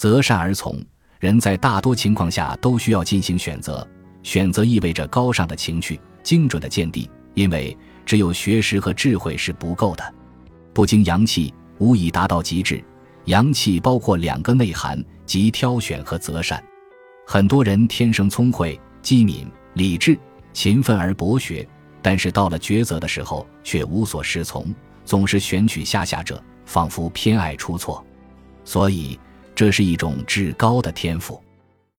择善而从。人在大多情况下都需要进行选择，选择意味着高尚的情趣、精准的见地，因为只有学识和智慧是不够的。不经阳气，无以达到极致。阳气包括两个内涵，即挑选和择善。很多人天生聪慧、机敏、理智、勤奋而博学，但是到了抉择的时候却无所适从，总是选取下下者，仿佛偏爱出错。所以。这是一种至高的天赋。